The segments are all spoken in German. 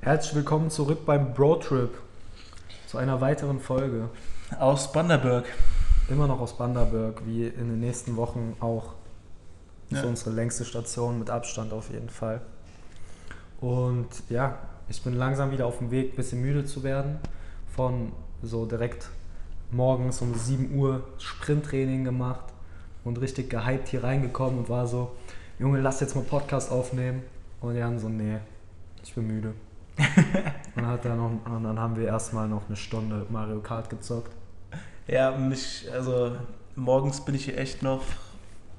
Herzlich willkommen zurück beim Bro-Trip. Zu einer weiteren Folge. Aus Banderberg. Immer noch aus Banderberg, wie in den nächsten Wochen auch. Das ist Ja. unsere längste Station mit Abstand auf jeden Fall. Und ja, ich bin langsam wieder auf dem Weg, ein bisschen müde zu werden. Von so direkt morgens um 7 Uhr Sprinttraining gemacht und richtig gehypt hier reingekommen und war so, Junge, lass jetzt mal Podcast aufnehmen. Und Jan so, nee, ich bin müde. und, hat dann noch, und dann haben wir erstmal noch eine Stunde Mario Kart gezockt. Ja, mich, also morgens bin ich hier echt noch,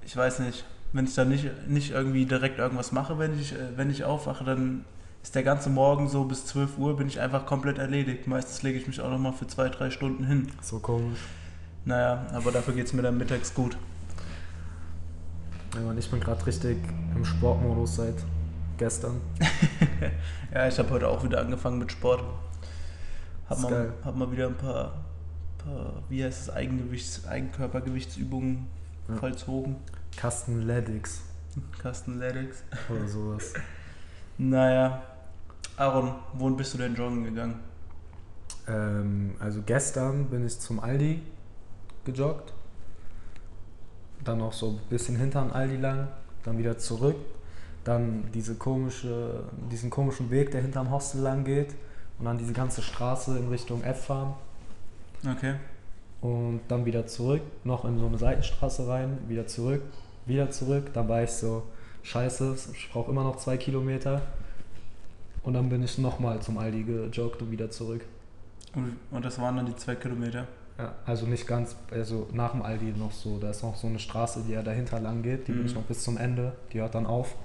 ich weiß nicht, wenn ich dann nicht, nicht irgendwie direkt irgendwas mache, wenn ich, äh, wenn ich aufwache, dann ist der ganze Morgen so bis 12 Uhr bin ich einfach komplett erledigt. Meistens lege ich mich auch nochmal für zwei, drei Stunden hin. So komisch. Naja, aber dafür geht es mir dann mittags gut. Ja, und ich bin gerade richtig im Sportmodus seit gestern. Ja, ich habe heute auch wieder angefangen mit Sport. Hab mal, geil. hab mal wieder ein paar, paar wie heißt es, Eigengewichts, Eigenkörpergewichtsübungen Ja. vollzogen. Kastenledics Kastenletics. oder sowas. Naja, Aaron, wohin bist du denn joggen gegangen? ähm, also gestern bin ich zum Aldi gejoggt. Dann noch so ein bisschen hinterm Aldi lang. Dann wieder zurück. Dann diese komische, diesen komischen Weg, der hinterm Hostel lang geht. Und dann diese ganze Straße in Richtung F-Farm. Okay. Und dann wieder zurück, noch in so eine Seitenstraße rein, wieder zurück, wieder zurück. Dann war ich so, scheiße, ich brauche immer noch zwei Kilometer. Und dann bin ich nochmal zum Aldi gejoggt und wieder zurück. Und, und das waren dann die zwei Kilometer. Ja, also nicht ganz, also nach dem Aldi noch so, da ist noch so eine Straße, die ja dahinter lang geht, die bin Mhm. ich noch bis zum Ende, die hört dann auf.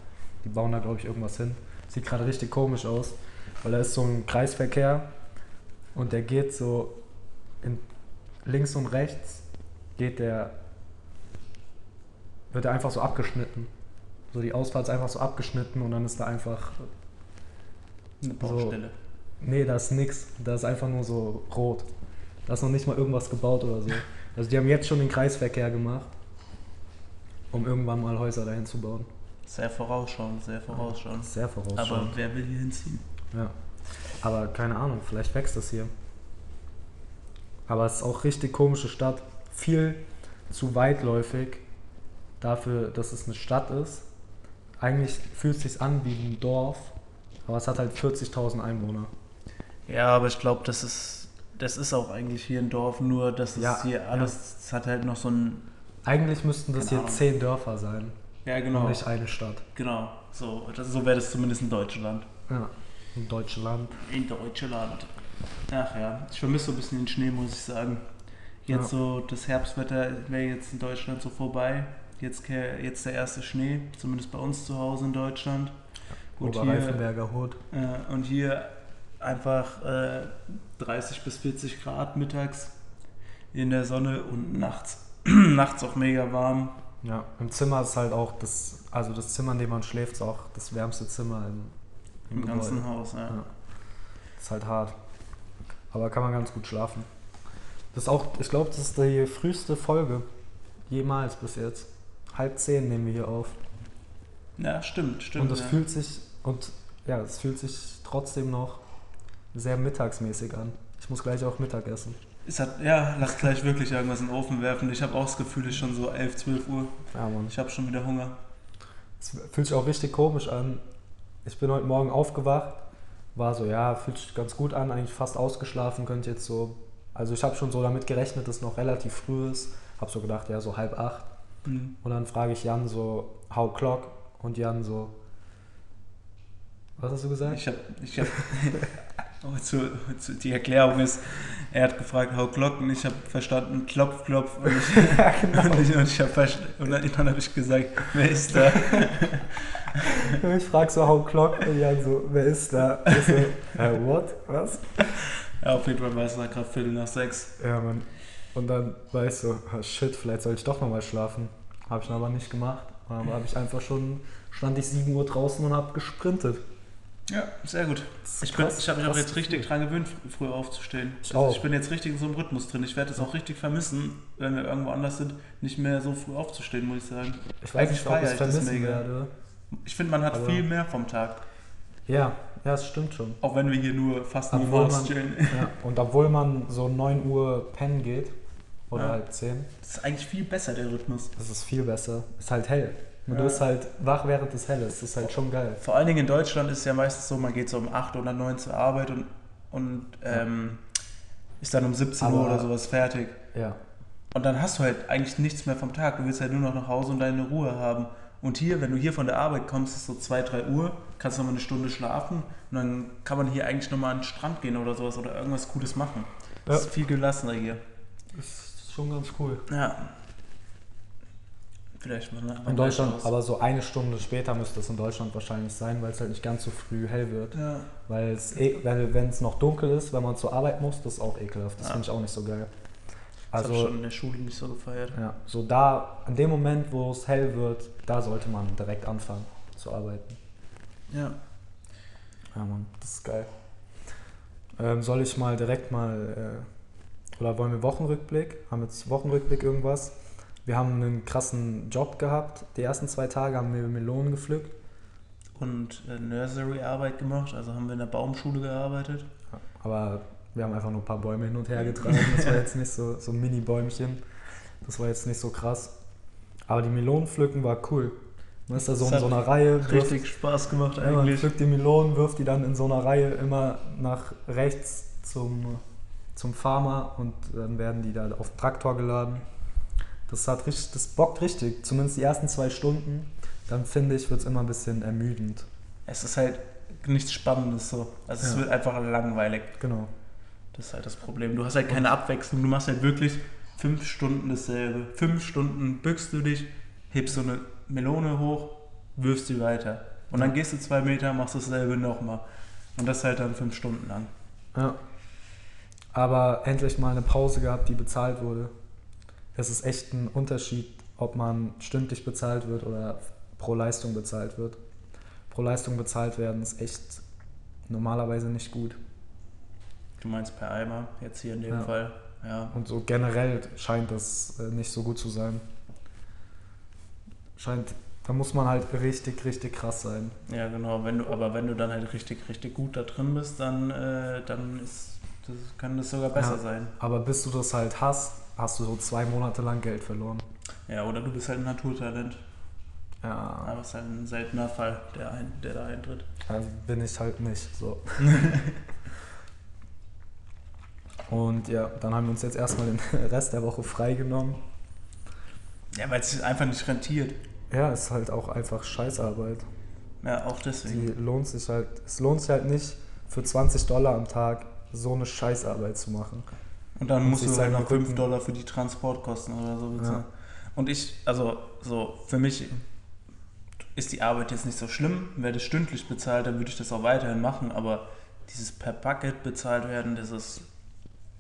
Die bauen da, glaube ich, irgendwas hin. Sieht gerade richtig komisch aus, weil da ist so ein Kreisverkehr und der geht so in links und rechts geht der, wird er einfach so abgeschnitten. So die Ausfahrt ist einfach so abgeschnitten und dann ist da einfach, Eine Baustelle. nee, da ist nix, da ist einfach nur so rot. Da ist noch nicht mal irgendwas gebaut oder so. Also die haben jetzt schon den Kreisverkehr gemacht, um irgendwann mal Häuser dahin zu bauen. Sehr vorausschauend, sehr vorausschauend. Sehr Aber vorausschauend. wer will hier hinziehen? Ja. Aber keine Ahnung, vielleicht wächst das hier. Aber es ist auch richtig komische Stadt. Viel zu weitläufig dafür, dass es eine Stadt ist. Eigentlich fühlt es sich an wie ein Dorf, aber es hat halt 40.000 Einwohner. Ja, aber ich glaube, das ist, das ist auch eigentlich hier ein Dorf, nur dass es Ja, hier alles, es hat halt noch so ein. Eigentlich müssten das hier zehn Dörfer sein Ja, genau. nicht eine Stadt. Genau. So, das, so wäre das zumindest in Deutschland. Ja, in Deutschland. In Deutschland. Ach ja, ich vermisse so ein bisschen den Schnee, muss ich sagen. Jetzt Ja. so, das Herbstwetter wäre jetzt in Deutschland so vorbei. Jetzt, jetzt der erste Schnee, zumindest bei uns zu Hause in Deutschland. Und hier, Hut. äh, und hier einfach äh, 30 bis 40 Grad mittags in der Sonne und nachts, nachts auch mega warm. Ja, im Zimmer ist halt auch das, also das Zimmer, in dem man schläft, ist auch das wärmste Zimmer im, Im ganzen Haus, ja. Ja. Ist halt hart. Aber kann man ganz gut schlafen. Das ist auch, ich glaube, das ist die früheste Folge jemals bis jetzt. Halb zehn nehmen wir hier auf. Ja, stimmt, stimmt. und es ja. fühlt sich, und ja, es fühlt sich trotzdem noch sehr mittagsmäßig an. Ich muss gleich auch Mittag essen. Es hat, ja, lass gleich wirklich irgendwas in den Ofen werfen. Ich habe auch das Gefühl, es ist schon so 11, 12 Uhr. Ja, Mann. Ich habe schon wieder Hunger. Es fühlt sich auch richtig komisch an. Ich bin heute Morgen aufgewacht, war so, ja, fühlt sich ganz gut an, eigentlich fast ausgeschlafen, könnte jetzt so, also ich habe schon so damit gerechnet, dass es noch relativ früh ist. Habe so gedacht, ja, so halb acht. Hm. Und dann frage ich Jan so, how clock? Und Jan so, was hast du gesagt? Ich habe, ich habe, oh, zu, zu, die Erklärung ist, er hat gefragt, how clock, und ich habe verstanden, klopf, klopf, und ich, und ich, und ich verstanden, und dann, dann habe ich gesagt, wer ist da? Ich frage so, how clock? Und Jan so, wer ist da? Ich so, äh, what? Was? Ja, auf jeden Fall war es da gerade Viertel nach sechs. Ja, Mann. Und dann war ich so, ah, shit, vielleicht soll ich doch nochmal schlafen. Habe ich aber nicht gemacht. Und dann habe ich einfach schon, stand ich 7 Uhr draußen und habe gesprintet. Ja, sehr gut. Ich, bin, krass, ich habe mich auch jetzt richtig dran gewöhnt, fr- früh aufzustehen. Ich Also ich bin jetzt richtig in so einem Rhythmus drin. Ich werde es auch richtig vermissen, wenn wir irgendwo anders sind, nicht mehr so früh aufzustehen, muss ich sagen. Ich weiß nicht, ob ich es vermissen mega. werde. Ich finde, man hat Aber- viel mehr vom Tag. Ja, ja, das stimmt schon. Auch wenn wir hier nur fast nur man- chillen. Ja, und obwohl man so 9 Uhr pennen geht, oder Ja. halt 10, Das ist eigentlich viel besser, der Rhythmus. das ist viel besser. Ist halt hell. Und du Ja. bist halt wach, während es hell ist. Das ist halt schon geil. Vor allen Dingen in Deutschland ist es ja meistens so, man geht so um 8 oder 9 zur Arbeit und, und ähm, ist dann um 17 Uhr Aber- oder sowas fertig. Ja. Und dann hast du halt eigentlich nichts mehr vom Tag. Du willst halt nur noch nach Hause und deine Ruhe haben. Und hier, wenn du hier von der Arbeit kommst, ist so 2, 3 Uhr, kannst noch mal eine Stunde schlafen und dann kann man hier eigentlich nochmal an den Strand gehen oder sowas oder irgendwas Cooles machen. Das Ja. ist viel gelassener hier. Das ist schon ganz cool. Ja. Vielleicht mal nach In Deutschland, aber so eine Stunde später müsste es in Deutschland wahrscheinlich sein, weil es halt nicht ganz so früh hell wird. Ja. Weil es, eh- wenn es noch dunkel ist, wenn man zur Arbeit muss, das ist auch ekelhaft. Das Ja. finde ich auch nicht so geil. Das habe ich Also, schon in der Schule nicht so gefeiert. ja, so da, in dem Moment, wo es hell wird, da sollte man direkt anfangen zu arbeiten. Ja. Ja, Mann, das ist geil. Ähm, soll ich mal direkt mal, äh, oder wollen wir Wochenrückblick? Haben wir jetzt Wochenrückblick irgendwas? Wir haben einen krassen Job gehabt. Die ersten zwei Tage haben wir Melonen gepflückt. Und äh, Nursery-Arbeit gemacht, also haben wir in der Baumschule gearbeitet. Ja, Aber wir haben einfach nur ein paar Bäume hin und her getragen. Das war jetzt nicht so, so ein Mini-Bäumchen. Das war jetzt nicht so krass. Aber die Melonen pflücken war cool. Man ist da so Das in so einer Reihe. wirft- Richtig Spaß gemacht Ja, man eigentlich. pflückt die Melonen, wirft die dann in so einer Reihe immer nach rechts zum, zum Farmer und dann werden die da auf den Traktor geladen. Das hat richtig, das bockt richtig, zumindest die ersten zwei Stunden. Dann finde ich, wird es immer ein bisschen ermüdend. Es ist halt nichts Spannendes so. Also es Ja. wird einfach langweilig. Genau. Das ist halt das Problem. Du hast halt keine Abwechslung. Du machst halt wirklich fünf Stunden dasselbe. Fünf Stunden bückst du dich, hebst so eine Melone hoch, wirfst sie weiter. Und dann gehst du zwei Meter, machst dasselbe nochmal. Und das halt dann fünf Stunden lang. Ja. Aber endlich mal eine Pause gehabt, die bezahlt wurde. Es ist echt ein Unterschied, ob man stündlich bezahlt wird oder pro Leistung bezahlt wird. Pro Leistung bezahlt werden ist echt normalerweise nicht gut. Du meinst per Eimer, jetzt hier in dem Ja. Fall. Ja. Und so generell scheint das äh, nicht so gut zu sein. Scheint, da muss man halt richtig, richtig krass sein. Ja, genau. Wenn du, aber wenn du dann halt richtig, richtig gut da drin bist, dann, äh, dann ist, das, kann das sogar besser Ja. sein. Aber bis du das halt hast, hast du so zwei Monate lang Geld verloren. Ja, oder du bist halt ein Naturtalent. Ja, Aber es ist halt ein seltener Fall, der, ein, der da eintritt. also bin ich halt nicht so. Und ja, dann haben wir uns jetzt erstmal den Rest der Woche freigenommen. Ja, weil es einfach nicht rentiert. Ja, ist halt auch einfach Scheißarbeit. Ja, auch Die deswegen. lohnt sich halt, es lohnt sich halt nicht für 20 Dollar am Tag so eine Scheißarbeit zu machen. Und dann und musst du halt noch 5 Rücken- Dollar für die Transportkosten oder so bezahlen. Ja. Und ich, also so, für mich ist die Arbeit jetzt nicht so schlimm. Wäre das stündlich bezahlt, dann würde ich das auch weiterhin machen. Aber dieses per Bucket bezahlt werden, das ist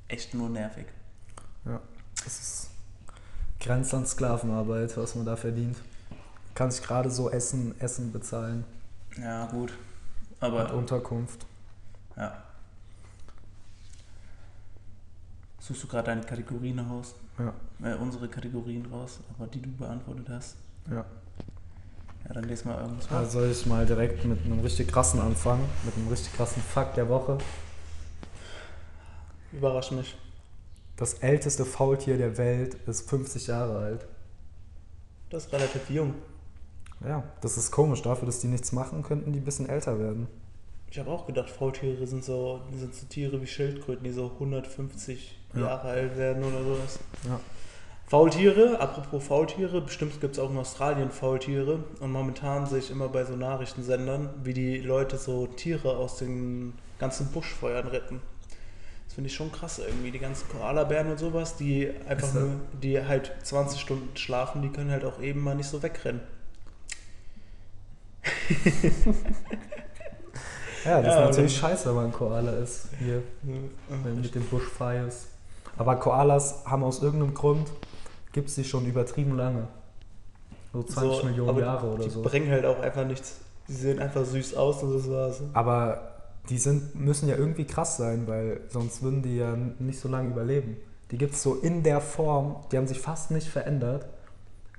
echt nur nervig. Das ist grenzt an Sklavenarbeit, was man da verdient. Kann sich gerade so Essen, Essen bezahlen Ja, gut. und Aber Unterkunft. ja. Suchst du gerade deine Kategorien raus? Ja, Äh, unsere Kategorien raus, aber die du beantwortet hast. ja. Ja, dann lese mal irgendwas vor. Also soll ich mal direkt mit einem richtig krassen anfangen, mit einem richtig krassen Fakt der Woche. Überrasch mich. Das älteste Faultier der Welt ist 50 Jahre alt. Das ist relativ jung. Ja, das ist komisch. Dafür, dass die nichts machen, könnten die ein bisschen älter werden. Ich habe auch gedacht, Faultiere sind so, sind so Tiere wie Schildkröten, die so 150 Ja. Jahre alt werden oder sowas. Ja. Faultiere, apropos Faultiere, bestimmt gibt es auch in Australien Faultiere. Und momentan sehe ich immer bei so Nachrichtensendern, wie die Leute so Tiere aus den ganzen Buschfeuern retten. Das finde ich schon krass irgendwie. Die ganzen Koalabären und sowas, die einfach nur, die halt 20 Stunden schlafen, die können halt auch eben mal nicht so wegrennen. Ja, das Ja, ist natürlich scheiße, wenn man ein Koala ist. Hier mit den Bushfires. Aber Koalas haben aus irgendeinem Grund, gibt es die schon übertrieben lange. So 20 So, Millionen Jahre oder die so. bringen halt auch einfach nichts. Die sehen einfach süß aus und das war's. Aber die sind, müssen ja irgendwie krass sein, weil sonst würden die ja nicht so lange überleben. Die gibt es so in der Form, die haben sich fast nicht verändert.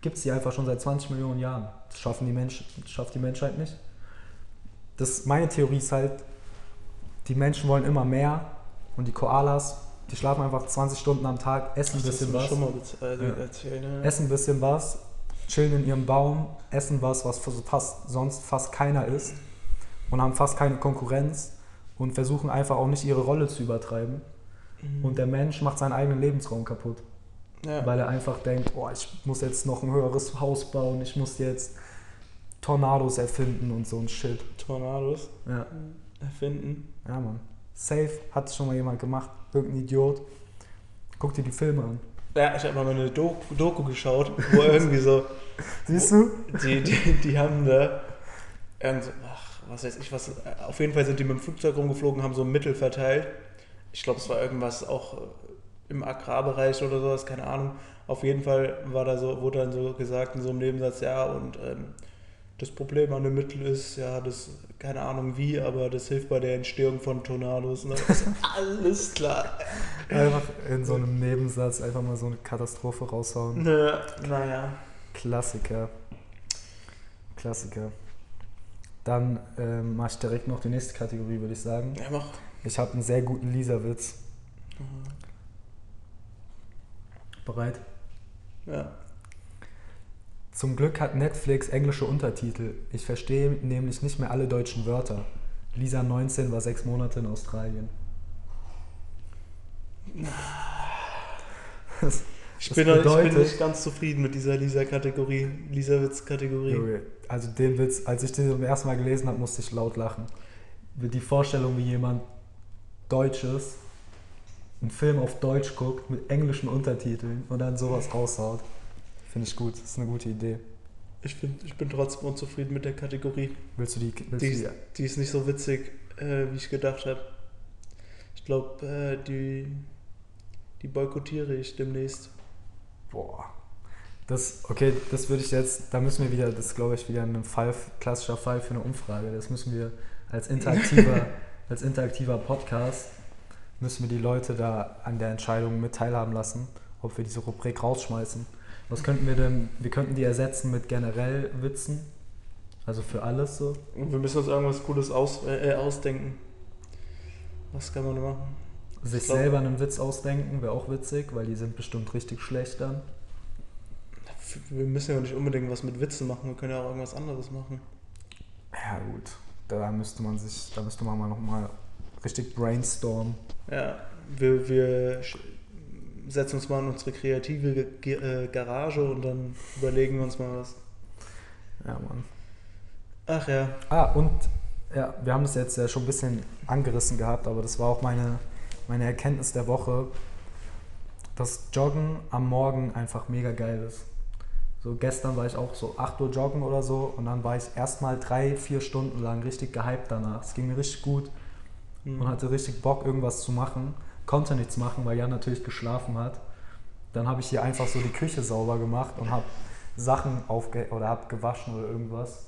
Gibt es die einfach schon seit 20 Millionen Jahren. Das schaffen die Mensch, das schafft die Menschheit nicht. Das, meine Theorie ist halt, die Menschen wollen immer mehr und die Koalas, die schlafen einfach 20 Stunden am Tag, essen ein bisschen was, schon mal äh, Ja. erzählt. Ne? essen ein bisschen was, chillen in ihrem Baum, essen was, was fast, sonst fast keiner isst und haben fast keine Konkurrenz und versuchen einfach auch nicht ihre Rolle zu übertreiben. Mhm. Und der Mensch macht seinen eigenen Lebensraum kaputt, ja. weil er einfach denkt, oh, ich muss jetzt noch ein höheres Haus bauen, ich muss jetzt Tornados erfinden und so ein Shit. Tornados Ja, erfinden. ja Mann. Safe, hat schon mal jemand gemacht, irgendein Idiot. Guck dir die Filme an. Ja, ich habe mal eine Doku, Doku geschaut, wo irgendwie so, Siehst du? die, die, die haben da, irgend ach, was weiß ich, was, auf jeden Fall sind die mit dem Flugzeug rumgeflogen, haben so Mittel verteilt. Ich glaube, es war irgendwas auch im Agrarbereich oder sowas, keine Ahnung. Auf jeden Fall war da so, wurde dann so gesagt in so einem Nebensatz, ja, und ähm, das Problem an dem Mittel ist, ja, das, keine Ahnung wie, aber das hilft bei der Entstehung von Tornados. Und dann ist alles klar. Einfach in so einem Nebensatz einfach mal so eine Katastrophe raushauen. Na, naja. Klassiker. Klassiker. Dann ähm, mache ich direkt noch die nächste Kategorie, würde ich sagen. Ja, mach. Ich habe einen sehr guten Lisa-Witz. Bereit? Ja. Zum Glück hat Netflix englische Untertitel. Ich verstehe nämlich nicht mehr alle deutschen Wörter. Lisa 19 war sechs Monate in Australien. Das, Ich Das bin, noch- ich bin bedeutet- nicht ganz zufrieden mit dieser Lisa-Kategorie, Lisa-Witz-Kategorie. Also den Witz, als ich den zum ersten Mal gelesen habe, musste ich laut lachen. Die Vorstellung, wie jemand Deutsches einen Film auf Deutsch guckt mit englischen Untertiteln und dann sowas raushaut, finde ich gut. Das ist eine gute Idee. Ich, bin, ich bin trotzdem unzufrieden mit der Kategorie. Willst du die? Willst Die, die die ist nicht so witzig, äh, wie ich gedacht habe. Ich glaube, äh, die, die boykottiere ich demnächst. Boah. Das, okay, das würde ich jetzt, da müssen wir wieder, das ist, glaube ich wieder ein Fall, klassischer Fall für eine Umfrage. Das müssen wir als interaktiver, als interaktiver Podcast, müssen wir die Leute da an der Entscheidung mit teilhaben lassen, ob wir diese Rubrik rausschmeißen. Was könnten wir denn, wir könnten die ersetzen mit generell Witzen, also für alles so. Und wir müssen uns irgendwas Cooles aus, äh, äh, ausdenken. Was kann man machen? Sich Ich glaub- selber einen Witz ausdenken wäre auch witzig, weil die sind bestimmt richtig schlecht dann. Wir müssen ja nicht unbedingt was mit Witzen machen, wir können ja auch irgendwas anderes machen. Ja gut, da müsste man sich, da müsste man mal nochmal richtig brainstormen. Ja, wir, wir setzen uns mal in unsere kreative äh, Garage und dann überlegen wir uns mal was. Ja, Mann. Ach ja, Ah, und ja, wir haben das jetzt ja schon ein bisschen angerissen gehabt, aber das war auch meine, meine Erkenntnis der Woche, dass Joggen am Morgen einfach mega geil ist. So gestern war ich auch so 8 Uhr joggen oder so und dann war ich erstmal drei, vier Stunden lang richtig gehypt danach. Es ging mir richtig gut Hm. und hatte richtig Bock, irgendwas zu machen. Konnte nichts machen, weil Jan natürlich geschlafen hat. Dann habe ich hier einfach so die Küche sauber gemacht und habe Sachen aufge oder habe gewaschen oder irgendwas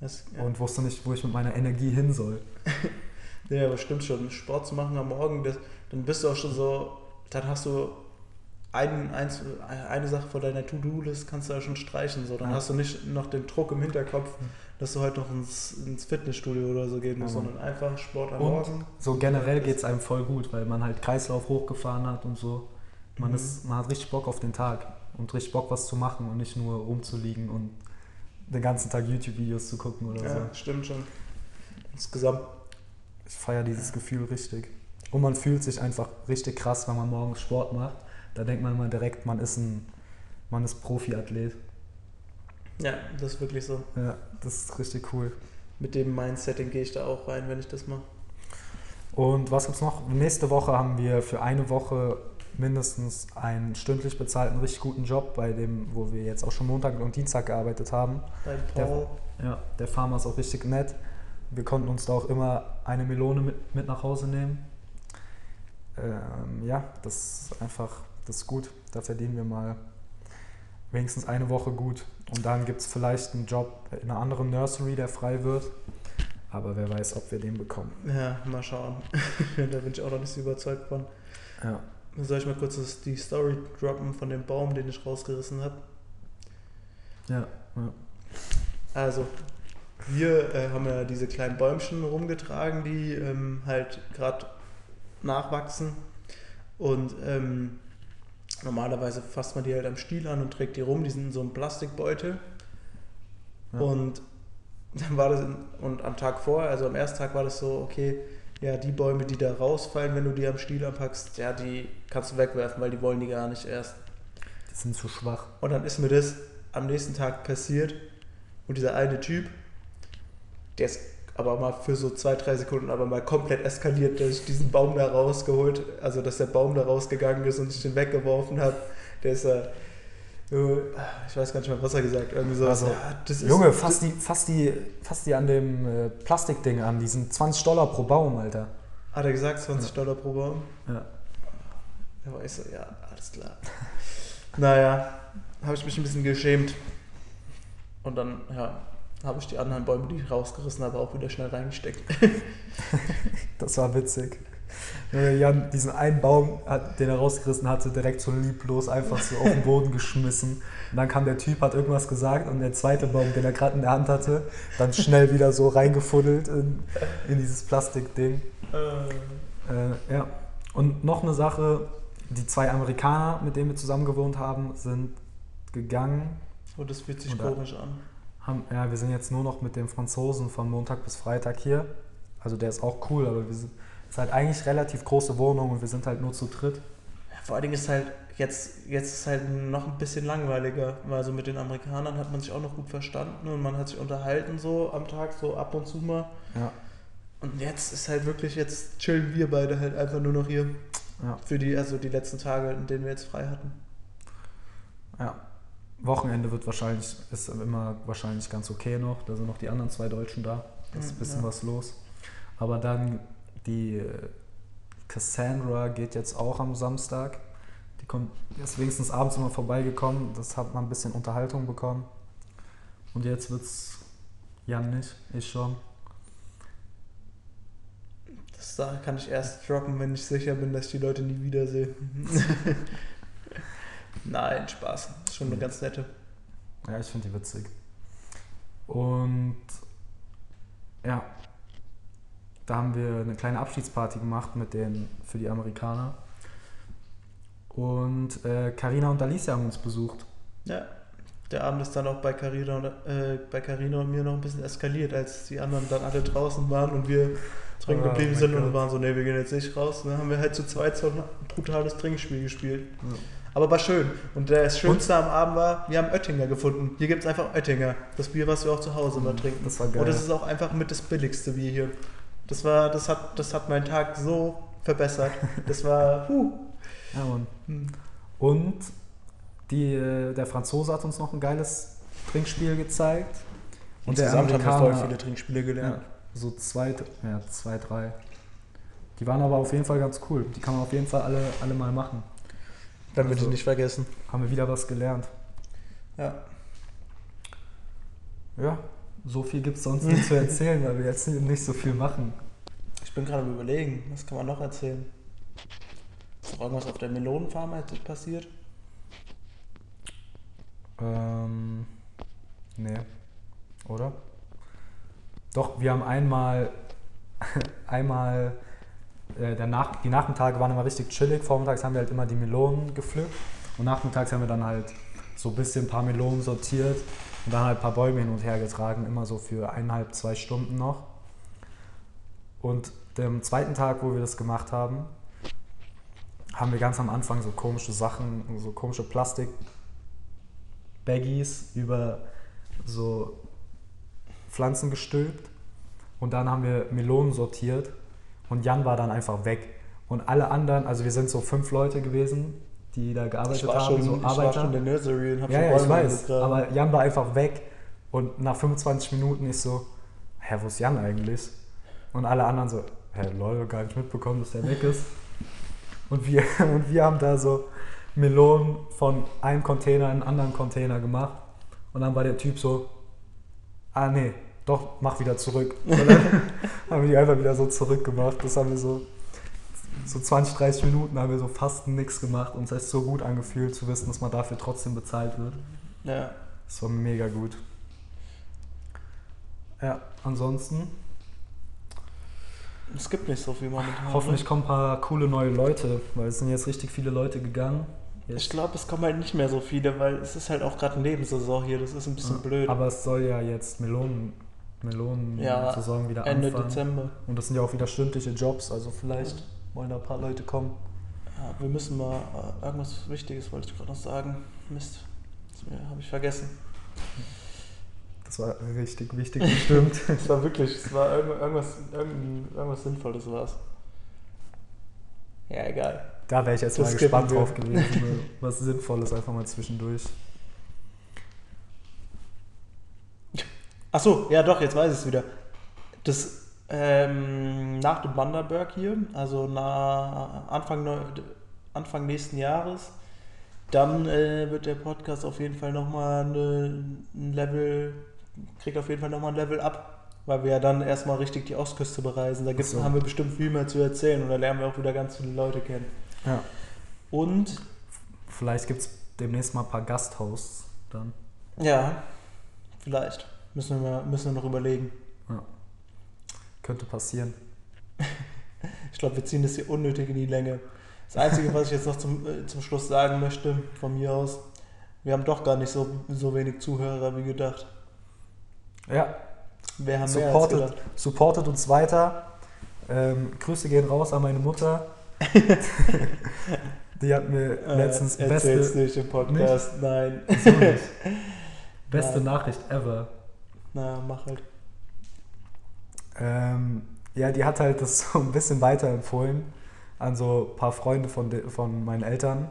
Das, ja. und wusste nicht, wo ich mit meiner Energie hin soll. ja, aber stimmt schon. Sport zu machen am Morgen, das, dann bist du auch schon so, dann hast du ein, eins, eine Sache von deiner To-Do-List, kannst du ja schon streichen. So. Dann Ja. hast du nicht noch den Druck im Hinterkopf, dass du heute noch ins, ins Fitnessstudio oder so gehen musst, Ja, Mann. sondern einfach Sport am Und Morgen. so generell geht es einem voll gut, weil man halt Kreislauf hochgefahren hat und so. Man, Mhm. ist, man hat richtig Bock auf den Tag und richtig Bock, was zu machen und nicht nur rumzuliegen und den ganzen Tag YouTube-Videos zu gucken oder so. Ja, stimmt schon. Insgesamt Ich feiere dieses Gefühl richtig. Und man fühlt sich einfach richtig krass, wenn man morgens Sport macht. Da denkt man immer direkt, man ist ein man ist Profiathlet. Ja, das ist wirklich so. Ja, das ist richtig cool. Mit dem Mindsetting gehe ich da auch rein, wenn ich das mache. Und was gibt's noch? Nächste Woche haben wir für eine Woche mindestens einen stündlich bezahlten, richtig guten Job, bei dem, wo wir jetzt auch schon Montag und Dienstag gearbeitet haben. Bei Der- Paul. Ja, der Farmer ist auch richtig nett. Wir konnten uns da auch immer eine Melone mit, mit nach Hause nehmen. Ähm, ja, das ist einfach, das ist gut. Da verdienen wir mal wenigstens eine Woche gut. Und dann gibt es vielleicht einen Job in einer anderen Nursery, der frei wird. Aber wer weiß, ob wir den bekommen. Ja, mal schauen. da bin ich auch noch nicht so überzeugt von. Ja. Soll ich mal kurz das, die Story droppen von dem Baum, den ich rausgerissen habe? Ja, ja. Also, wir äh, haben ja diese kleinen Bäumchen rumgetragen, die ähm, halt gerade nachwachsen. Und ähm, normalerweise fasst man die halt am Stiel an und trägt die rum. Die sind in so einem Plastikbeutel. Ja. Und dann war das, in, und am Tag vorher, also am ersten Tag war das so, okay, ja, die Bäume, die da rausfallen, wenn du die am Stiel anpackst, ja, die kannst du wegwerfen, weil die wollen die gar nicht erst. Die sind zu schwach. Und dann ist mir das am nächsten Tag passiert und dieser eine Typ, der ist aber mal für so zwei, drei Sekunden aber mal komplett eskaliert, dass ich diesen Baum da rausgeholt, also dass der Baum da rausgegangen ist und ich den weggeworfen habe. Der ist ja, ich weiß gar nicht mehr, was er gesagt hat. Irgendwie so, Also, ja, das ist, Junge, fass die, fass, die, fass die an dem äh, Plastikding an. Die sind 20 Dollar pro Baum, Alter. Hat er gesagt, 20 Dollar pro Baum? Ja. Da war ich so, ja, alles klar. naja, habe ich mich ein bisschen geschämt. Und dann, ja, habe ich die anderen Bäume, die ich rausgerissen habe, auch wieder schnell reingesteckt. Das war witzig. Äh, Jan, diesen einen Baum, den er rausgerissen hatte, direkt so lieblos einfach so auf den Boden geschmissen. Und dann kam der Typ, hat irgendwas gesagt und der zweite Baum, den er gerade in der Hand hatte, dann schnell wieder so reingefuddelt in, in dieses Plastikding. Äh, ja. Und noch eine Sache, die zwei Amerikaner, mit denen wir zusammen gewohnt haben, sind gegangen. Und das fühlt sich komisch an. Haben, ja, wir sind jetzt nur noch mit dem Franzosen von Montag bis Freitag hier. Also der ist auch cool, aber wir sind, ist halt eigentlich relativ große Wohnung und wir sind halt nur zu dritt. Vor allen Dingen ist halt, jetzt, jetzt ist halt noch ein bisschen langweiliger, weil so mit den Amerikanern hat man sich auch noch gut verstanden und man hat sich unterhalten so am Tag, so ab und zu mal. Ja. Und jetzt ist halt wirklich, jetzt chillen wir beide halt einfach nur noch hier. Ja. Für die, also die letzten Tage, in denen wir jetzt frei hatten. Ja. Wochenende wird wahrscheinlich, ist immer wahrscheinlich ganz okay noch. Da sind noch die anderen zwei Deutschen da. Da ist ein Mhm, bisschen ja. was los. Aber dann die äh, Cassandra geht jetzt auch am Samstag. Die kommt, ist wenigstens abends immer vorbeigekommen. Das hat man ein bisschen Unterhaltung bekommen. Und jetzt wird's Jan nicht, ich schon. Das da kann ich erst droppen, wenn ich sicher bin, dass ich die Leute nie wiedersehe. Nein, Spaß. Ist schon eine ganz nette. Ja, ich finde die witzig. Und ja, da haben wir eine kleine Abschiedsparty gemacht mit den für die Amerikaner. Und äh, Carina und Alicia haben uns besucht. Ja. Der Abend ist dann auch bei Carina und, äh, bei Carina und mir noch ein bisschen eskaliert, als die anderen dann alle draußen waren und wir drin Oh geblieben mein sind und Gott. waren so, ne, wir gehen jetzt nicht raus. Dann haben wir halt zu zweit so ein brutales Trinkspiel gespielt. Aber war schön. Und das Schönste am Abend war, wir haben Oettinger gefunden. Hier gibt es einfach Oettinger. Das Bier, was wir auch zu Hause immer trinken. Das war geil. Und das ist auch einfach mit das billigste Bier hier. Das war, das hat, das hat meinen Tag so verbessert. Das war, huh. Ja, Mann. Hm. Und die, äh, der Franzose hat uns noch ein geiles Trinkspiel gezeigt. Und der Insgesamt haben wir voll viele Trinkspiele Ja, gelernt. so zwei, ja, zwei, drei. Die waren aber auf jeden Fall ganz cool. Die kann man auf jeden Fall alle, alle mal machen. Damit Also- ich nicht vergessen. Haben wir wieder was gelernt. Ja. Ja, so viel gibt es sonst nicht zu erzählen, weil wir jetzt nicht so viel machen. Ich bin gerade am überlegen, was kann man noch erzählen? Ist noch irgendwas auf der Melonenfarm passiert? Ähm, nee, oder? Doch, wir haben einmal, einmal, der Nach die Nachmittage waren immer richtig chillig. Vormittags haben wir halt immer die Melonen gepflückt und nachmittags haben wir dann halt so ein bisschen ein paar Melonen sortiert und dann halt ein paar Bäume hin und her getragen, immer so für eineinhalb, zwei Stunden noch. Und dem zweiten Tag, wo wir das gemacht haben, haben wir ganz am Anfang so komische Sachen, so komische Plastik Baggies über so Pflanzen gestülpt und dann haben wir Melonen sortiert und Jan war dann einfach weg. Und alle anderen, also wir sind so fünf Leute gewesen, die da gearbeitet Ich war, haben, schon, so ich war schon in der Nursery und hab ja, schon ja, ich weiß, aber Jan war einfach weg und nach 25 Minuten ist so, hä, wo ist Jan eigentlich? Und alle anderen so, hä, lol, gar nicht mitbekommen, dass der weg ist. Und wir, und wir haben da so Melonen von einem Container in einen anderen Container gemacht. Und dann war der Typ so, ah nee, doch, mach wieder zurück. Und dann haben wir die einfach wieder so zurückgemacht. Das haben wir so, so 20, 30 Minuten haben wir so fast nichts gemacht. Und es hat sich so gut angefühlt zu wissen, dass man dafür trotzdem bezahlt wird. ja. Das war mega gut. Ja, ansonsten Es gibt nicht so viel momentan. hoffentlich kommen ein paar coole neue Leute, weil es sind jetzt richtig viele Leute gegangen. Ich Jetzt, glaube, es kommen halt nicht mehr so viele, weil es ist halt auch gerade Nebensaison hier. Das ist ein bisschen blöd. aber es soll ja jetzt Melonen, Melonen Ja, wieder Ende anfangen. Dezember. Und das sind ja auch wieder stündliche Jobs, also vielleicht wollen da ein paar Leute kommen. Ja, wir müssen mal äh, irgendwas Wichtiges wollte ich gerade noch sagen. Mist, das habe ich vergessen. Das war richtig wichtig bestimmt. Es war wirklich, es war irgend- irgendwas, irgend- irgendwas Sinnvolles war's. Ja, egal. Da wäre ich jetzt Das mal gespannt drauf gewesen. Was Sinnvolles einfach mal zwischendurch. Achso, ja doch, jetzt weiß ich es wieder. Das ähm, nach dem Wanderberg hier, also na, Anfang, Anfang nächsten Jahres, dann äh, wird der Podcast auf jeden Fall nochmal ein Level, kriegt auf jeden Fall nochmal ein Level ab, weil wir ja dann erstmal richtig die Ostküste bereisen. Da gibt's, Ach so. haben wir bestimmt viel mehr zu erzählen und da lernen wir auch wieder ganz viele Leute kennen. Ja. Und Vielleicht gibt es demnächst mal ein paar Gasthosts dann. ja, vielleicht. Müssen wir, mal, müssen wir noch überlegen. Könnte passieren. Ich glaube, wir ziehen das hier unnötig in die Länge. Das Einzige, was ich jetzt noch zum, äh, zum Schluss sagen möchte, von mir aus, wir haben doch gar nicht so, so wenig Zuhörer wie gedacht. Ja, Wir haben mehr als supportet, gedacht. supportet uns weiter. Ähm, Grüße gehen raus an meine Mutter. Die hat mir Äh, letztens erzähl's beste, nicht im Podcast. Nein. so nicht. beste Nein. Nachricht ever. Na, mach halt. Ähm, ja, die hat halt das so ein bisschen weiterempfohlen an so ein paar Freunde von, von meinen Eltern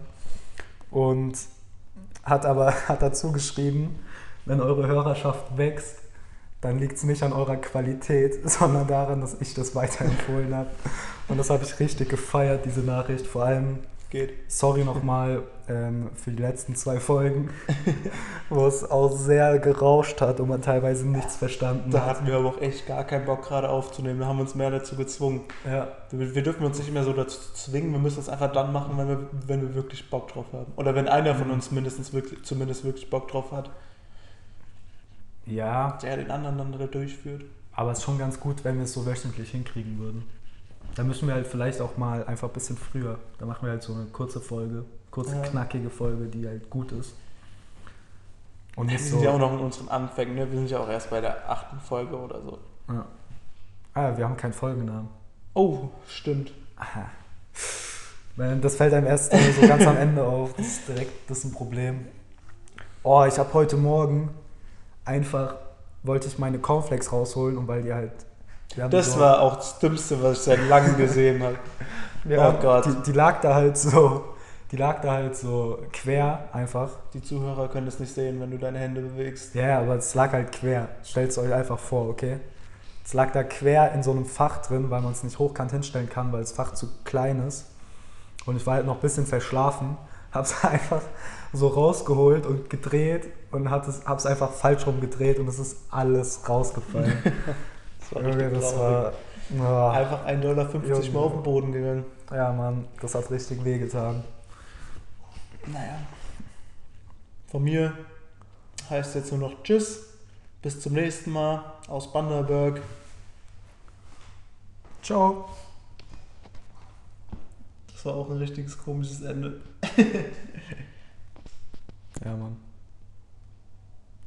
und hat aber hat dazu geschrieben, wenn eure Hörerschaft wächst, dann liegt es nicht an eurer Qualität, sondern daran, dass ich das weiterempfohlen habe. Und das habe ich richtig gefeiert, diese Nachricht. Vor allem, Geht. sorry nochmal ähm, für die letzten zwei Folgen, wo es auch sehr gerauscht hat und man teilweise nichts verstanden Da hat. hatten wir aber auch echt gar keinen Bock gerade aufzunehmen. Da haben wir uns mehr dazu gezwungen. Ja, Wir, wir dürfen uns nicht mehr so dazu zwingen. Wir müssen es einfach dann machen, wenn wir, wenn wir wirklich Bock drauf haben. Oder wenn einer von uns mindestens wirklich, zumindest wirklich Bock drauf hat, ja der den anderen dann da durchführt. Aber es ist schon ganz gut, wenn wir es so wöchentlich hinkriegen würden. Da müssen wir halt vielleicht auch mal einfach ein bisschen früher. Da machen wir halt so eine kurze Folge, kurze, Ja. knackige Folge, die halt gut ist. Und Wir sind so. ja auch noch in unseren Anfängen, ne? Wir sind ja auch erst bei der achten Folge oder so. Ja. Ah, wir haben keinen Folgennamen. Oh, stimmt. Aha. Das fällt einem erst so ganz am Ende auf. Das ist direkt das ist ein Problem. Oh, ich habe heute Morgen einfach, wollte ich meine Cornflakes rausholen und weil die halt. Das so, war auch das Dümmste, was ich seit langem gesehen habe. Ja, Oh Gott. Die, die lag da halt so, die lag da halt so quer einfach. Die Zuhörer können es nicht sehen, wenn du deine Hände bewegst. Ja, aber es lag halt quer. Stellt es euch einfach vor, okay? Es lag da quer in so einem Fach drin, weil man es nicht hochkant hinstellen kann, weil das Fach zu klein ist. Und ich war halt noch ein bisschen verschlafen, hab's einfach so rausgeholt und gedreht und hab's einfach falsch rum gedreht und es ist alles rausgefallen. Das war richtig das war. ah. Einfach 1,50 Dollar mal auf den Boden gegangen. ja, Mann, das hat richtig wehgetan. Naja. Von mir heißt jetzt nur noch Tschüss. Bis zum nächsten Mal aus Banderberg. Ciao. Das war auch ein richtiges komisches Ende. Ja, Mann.